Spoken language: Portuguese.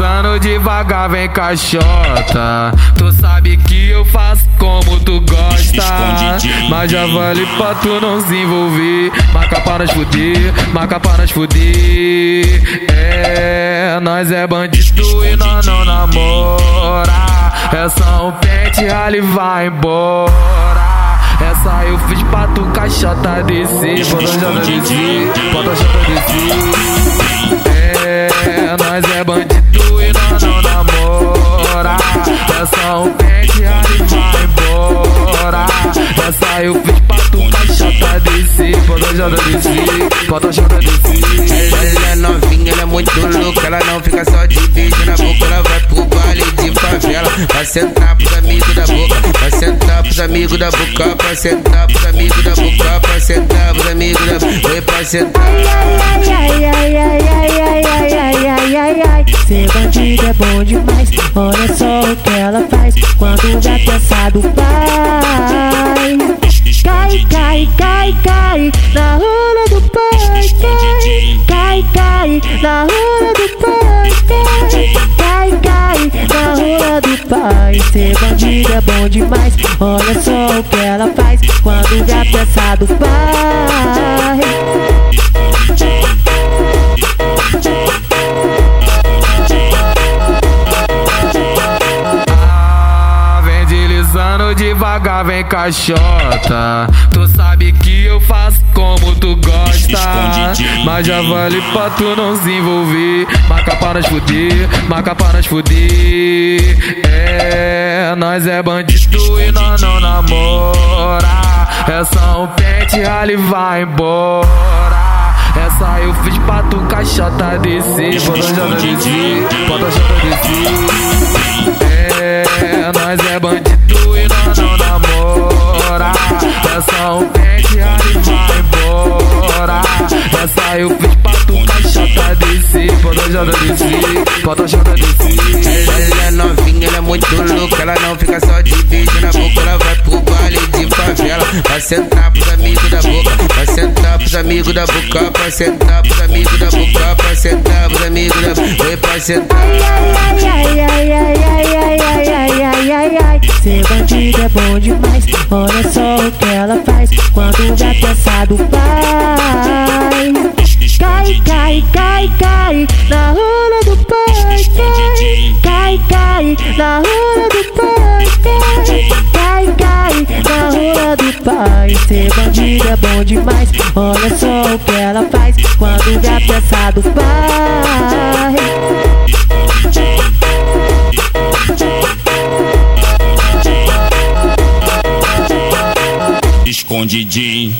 deslizando devagar, vem caixota. Tu sabe que eu faço como tu gosta. Mas já vale pra tu não se envolver. Marca para nós fuder, marca para nós fuder. É, nós é bandido e nós não namora. É só um pente, ali vai embora. Essa eu fiz pra tu caixota descer. Bota jota descer, bota jota descer. É, Essa eu fiz pra tu caixota descer. Bota a jota descer, bota a jota descer. Ela é novinha, ela é muito louca. Ela não fica só de beijo na boca. Ela vai pro baile de favela. Vai sentar pros amigos da boca. Vai sentar pros amigos da boca. Pra sentar pros amigos da boca. Pra sentar pros amigos da boca. Foi pra sentar. Ai, ai, ai, ai, ai, ai, ai, ai, ai, ai, ai. Ser bandido é bom demais. Olha só o que faz pensar do pai. Cai, cai, cai, cai na rola do pai. Cai, cai, na rola do pai. Cai, cai, na rola do pai. Ser bandido é bom demais. Olha só o que ela faz quando pensar do pai. Deslizando devagar, vem caixota. Tu sabe que eu faço como tu gosta. Mas já vale pra tu não se envolver. Marca para nós fuder, marca para nós fuder. É, nós é bandido e nós não namora. É só um pente, ali vai embora. Essa eu fiz pra tu caixota descer. Bota a jota descer, bota a jota descer. Eu fiz pra tu caixota descer. Bota jota descer, bota a jota descer. Ela é novinha, ela é muito louca. Ela não fica só de beijo na boca. Ela vai pro baile de favela. Vai sentar pros amigos da boca. Vai sentar pros amigos da boca. Vai sentar pros amigos da boca. Vai sentar pros amigos da boca. Pra sentar. Ai, ai, ai, ai, ai, ai, ai, ai, ai, ai, ai. Ser bandido é bom demais. Pai. Ser bandido é bom demais. Olha só o que ela faz quando vai pensar do pai. Escondidinho.